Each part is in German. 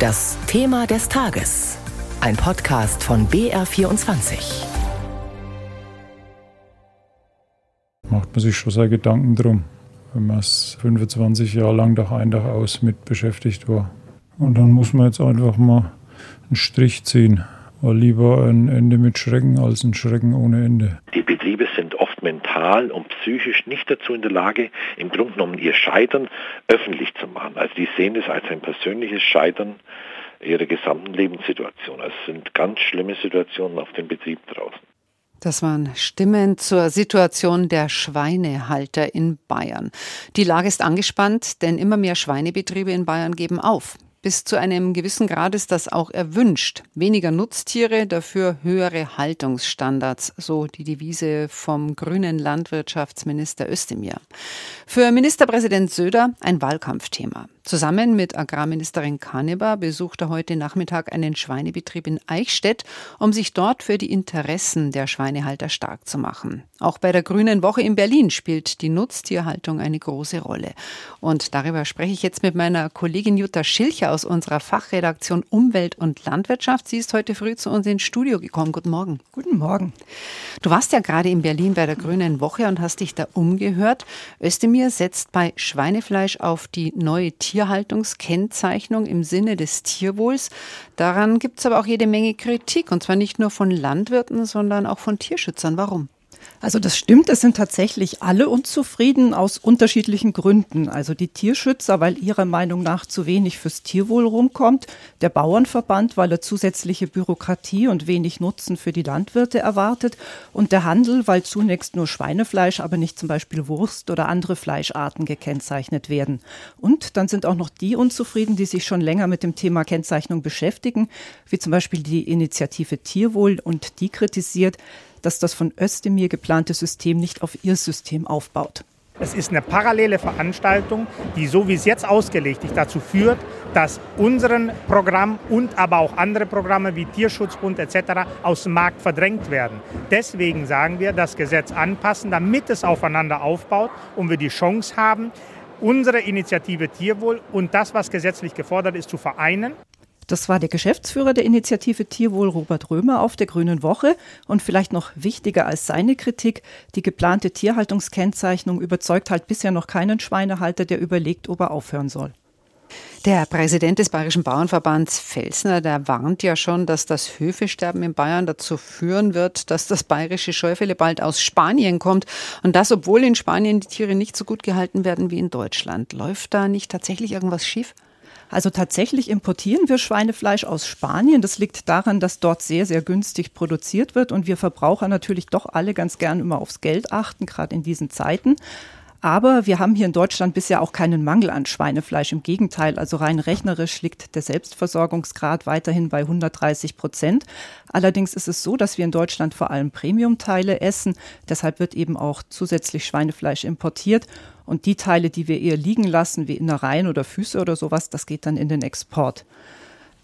Das Thema des Tages. Ein Podcast von BR24. Macht man sich schon sehr Gedanken drum, wenn man es 25 Jahre lang Tag ein, Tag aus mit beschäftigt war. Und dann muss man jetzt einfach mal einen Strich ziehen. War lieber ein Ende mit Schrecken als ein Schrecken ohne Ende. Die Betriebe sind oft mental und psychisch nicht dazu in der Lage, im Grunde genommen ihr Scheitern öffentlich zu machen. Also die sehen es als ein persönliches Scheitern ihrer gesamten Lebenssituation. Also es sind ganz schlimme Situationen auf dem Betrieb draußen. Das waren Stimmen zur Situation der Schweinehalter in Bayern. Die Lage ist angespannt, denn immer mehr Schweinebetriebe in Bayern geben auf. Bis zu einem gewissen Grad ist das auch erwünscht. Weniger Nutztiere, dafür höhere Haltungsstandards, so die Devise vom grünen Landwirtschaftsminister Özdemir. Für Ministerpräsident Söder ein Wahlkampfthema. Zusammen mit Agrarministerin Kaneber besucht er heute Nachmittag einen Schweinebetrieb in Eichstätt, um sich dort für die Interessen der Schweinehalter stark zu machen. Auch bei der Grünen Woche in Berlin spielt die Nutztierhaltung eine große Rolle. Und darüber spreche ich jetzt mit meiner Kollegin Jutta Schilcher aus unserer Fachredaktion Umwelt und Landwirtschaft. Sie ist heute früh zu uns ins Studio gekommen. Guten Morgen. Guten Morgen. Du warst ja gerade in Berlin bei der Grünen Woche und hast dich da umgehört. Özdemir setzt bei Schweinefleisch auf die neue Tier Tierhaltungskennzeichnung im Sinne des Tierwohls. Daran gibt es aber auch jede Menge Kritik, und zwar nicht nur von Landwirten, sondern auch von Tierschützern. Warum? Also das stimmt, es sind tatsächlich alle unzufrieden aus unterschiedlichen Gründen. Also die Tierschützer, weil ihrer Meinung nach zu wenig fürs Tierwohl rumkommt, der Bauernverband, weil er zusätzliche Bürokratie und wenig Nutzen für die Landwirte erwartet und der Handel, weil zunächst nur Schweinefleisch, aber nicht zum Beispiel Wurst oder andere Fleischarten gekennzeichnet werden. Und dann sind auch noch die unzufrieden, die sich schon länger mit dem Thema Kennzeichnung beschäftigen, wie zum Beispiel die Initiative Tierwohl und die kritisiert, dass das von Özdemir geplante System nicht auf ihr System aufbaut. Es ist eine parallele Veranstaltung, die so wie es jetzt ausgelegt ist, dazu führt, dass unseren Programm und aber auch andere Programme wie Tierschutzbund etc. aus dem Markt verdrängt werden. Deswegen sagen wir, das Gesetz anpassen, damit es aufeinander aufbaut und wir die Chance haben, unsere Initiative Tierwohl und das, was gesetzlich gefordert ist, zu vereinen. Das war der Geschäftsführer der Initiative Tierwohl, Robert Römer, auf der Grünen Woche. Und vielleicht noch wichtiger als seine Kritik, die geplante Tierhaltungskennzeichnung überzeugt halt bisher noch keinen Schweinehalter, der überlegt, ob er aufhören soll. Der Präsident des Bayerischen Bauernverbands Felsner, der warnt ja schon, dass das Höfesterben in Bayern dazu führen wird, dass das bayerische Scheufele bald aus Spanien kommt. Und das, obwohl in Spanien die Tiere nicht so gut gehalten werden wie in Deutschland. Läuft da nicht tatsächlich irgendwas schief? Also tatsächlich importieren wir Schweinefleisch aus Spanien. Das liegt daran, dass dort sehr, sehr günstig produziert wird und wir Verbraucher natürlich doch alle ganz gern immer aufs Geld achten, gerade in diesen Zeiten. Aber wir haben hier in Deutschland bisher auch keinen Mangel an Schweinefleisch. Im Gegenteil, also rein rechnerisch liegt der Selbstversorgungsgrad weiterhin bei 130 Prozent. Allerdings ist es so, dass wir in Deutschland vor allem Premiumteile essen. Deshalb wird eben auch zusätzlich Schweinefleisch importiert. Und die Teile, die wir eher liegen lassen, wie Innereien oder Füße oder sowas, das geht dann in den Export.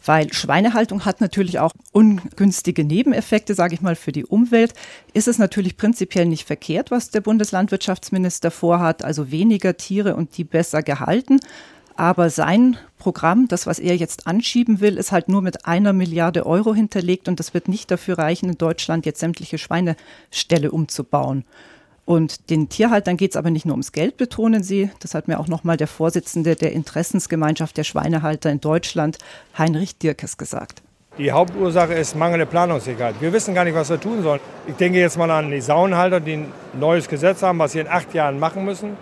Weil Schweinehaltung hat natürlich auch ungünstige Nebeneffekte, sage ich mal, für die Umwelt. Ist es natürlich prinzipiell nicht verkehrt, was der Bundeslandwirtschaftsminister vorhat, also weniger Tiere und die besser gehalten. Aber sein Programm, das, was er jetzt anschieben will, ist halt nur mit einer Milliarde Euro hinterlegt und das wird nicht dafür reichen, in Deutschland jetzt sämtliche Schweineställe umzubauen. Und den Tierhaltern geht es aber nicht nur ums Geld, betonen sie. Das hat mir auch nochmal der Vorsitzende der Interessensgemeinschaft der Schweinehalter in Deutschland, Heinrich Dirkes, gesagt. Die Hauptursache ist mangelnde Planungssicherheit. Wir wissen gar nicht, was wir tun sollen. Ich denke jetzt mal an die Saunenhalter, die ein neues Gesetz haben, was sie in acht Jahren machen müssen.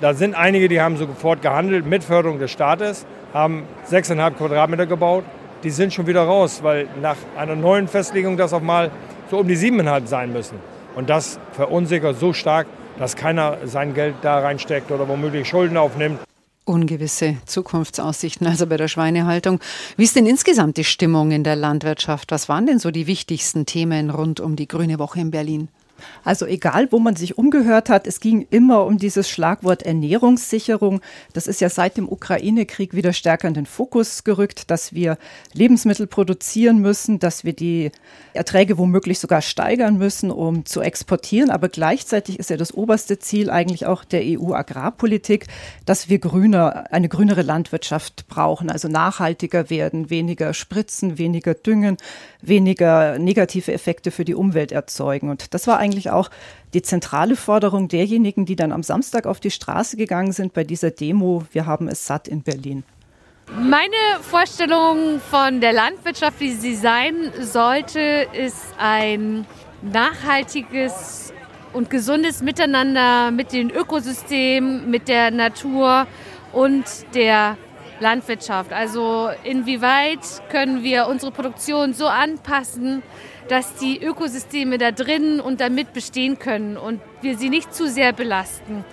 Da sind einige, die haben sofort gehandelt mit Förderung des Staates, haben 6,5 Quadratmeter gebaut. Die sind schon wieder raus, weil nach einer neuen Festlegung das auch mal so um die 7,5 sein müssen. Und das verunsichert so stark, dass keiner sein Geld da reinsteckt oder womöglich Schulden aufnimmt. Ungewisse Zukunftsaussichten also bei der Schweinehaltung. Wie ist denn insgesamt die Stimmung in der Landwirtschaft? Was waren denn so die wichtigsten Themen rund um die Grüne Woche in Berlin? Also egal, wo man sich umgehört hat, es ging immer um dieses Schlagwort Ernährungssicherung. Das ist ja seit dem Ukraine-Krieg wieder stärker in den Fokus gerückt, dass wir Lebensmittel produzieren müssen, dass wir die Erträge womöglich sogar steigern müssen, um zu exportieren. Aber gleichzeitig ist ja das oberste Ziel eigentlich auch der EU-Agrarpolitik, dass wir grüner, eine grünere Landwirtschaft brauchen, also nachhaltiger werden, weniger spritzen, weniger düngen, weniger negative Effekte für die Umwelt erzeugen. Und das war eigentlich auch die zentrale Forderung derjenigen, die dann am Samstag auf die Straße gegangen sind bei dieser Demo. Wir haben es satt in Berlin. Meine Vorstellung von der Landwirtschaft, wie sie sein sollte, ist ein nachhaltiges und gesundes Miteinander mit den Ökosystemen, mit der Natur und der Landwirtschaft. Also inwieweit können wir unsere Produktion so anpassen, dass die Ökosysteme da drin und damit bestehen können und wir sie nicht zu sehr belasten.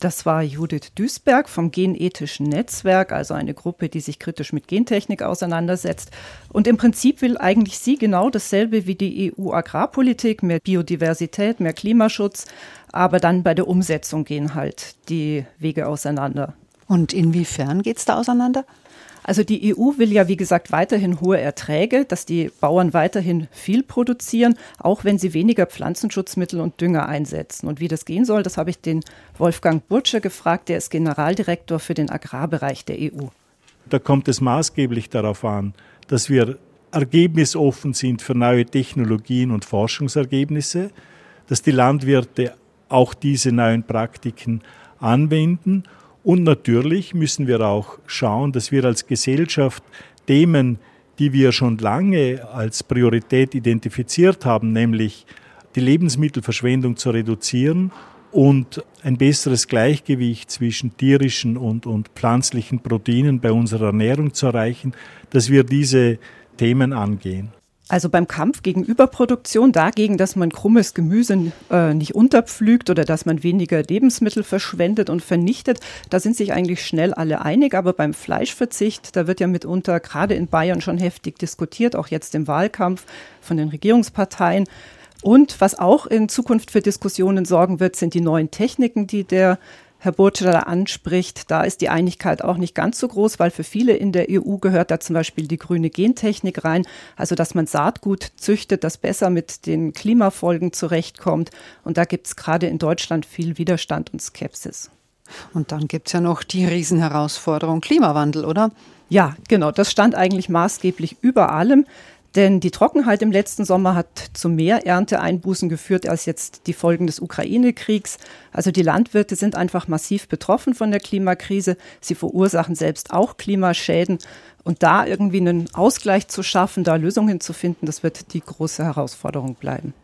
Das war Judith Duisberg vom Genethischen Netzwerk, also eine Gruppe, die sich kritisch mit Gentechnik auseinandersetzt. Und im Prinzip will eigentlich sie genau dasselbe wie die EU-Agrarpolitik, mehr Biodiversität, mehr Klimaschutz, aber dann bei der Umsetzung gehen halt die Wege auseinander. Und inwiefern geht es da auseinander? Also die EU will ja, wie gesagt, weiterhin hohe Erträge, dass die Bauern weiterhin viel produzieren, auch wenn sie weniger Pflanzenschutzmittel und Dünger einsetzen. Und wie das gehen soll, das habe ich den Wolfgang Burtscher gefragt, der ist Generaldirektor für den Agrarbereich der EU. Da kommt es maßgeblich darauf an, dass wir ergebnisoffen sind für neue Technologien und Forschungsergebnisse, dass die Landwirte auch diese neuen Praktiken anwenden und natürlich müssen wir auch schauen, dass wir als Gesellschaft Themen, die wir schon lange als Priorität identifiziert haben, nämlich die Lebensmittelverschwendung zu reduzieren und ein besseres Gleichgewicht zwischen tierischen und, und pflanzlichen Proteinen bei unserer Ernährung zu erreichen, dass wir diese Themen angehen. Also beim Kampf gegen Überproduktion, dagegen, dass man krummes Gemüse äh, nicht unterpflügt oder dass man weniger Lebensmittel verschwendet und vernichtet, da sind sich eigentlich schnell alle einig. Aber beim Fleischverzicht, da wird ja mitunter gerade in Bayern schon heftig diskutiert, auch jetzt im Wahlkampf von den Regierungsparteien. Und was auch in Zukunft für Diskussionen sorgen wird, sind die neuen Techniken, die der Herr Burtscher anspricht, da ist die Einigkeit auch nicht ganz so groß, weil für viele in der EU gehört da zum Beispiel die grüne Gentechnik rein, also dass man Saatgut züchtet, das besser mit den Klimafolgen zurechtkommt. Und da gibt es gerade in Deutschland viel Widerstand und Skepsis. Und dann gibt es ja noch die Riesenherausforderung Klimawandel, oder? Ja, genau. Das stand eigentlich maßgeblich über allem. Denn die Trockenheit im letzten Sommer hat zu mehr Ernteeinbußen geführt als jetzt die Folgen des Ukraine-Kriegs. Also die Landwirte sind einfach massiv betroffen von der Klimakrise. Sie verursachen selbst auch Klimaschäden. Und da irgendwie einen Ausgleich zu schaffen, da Lösungen zu finden, das wird die große Herausforderung bleiben.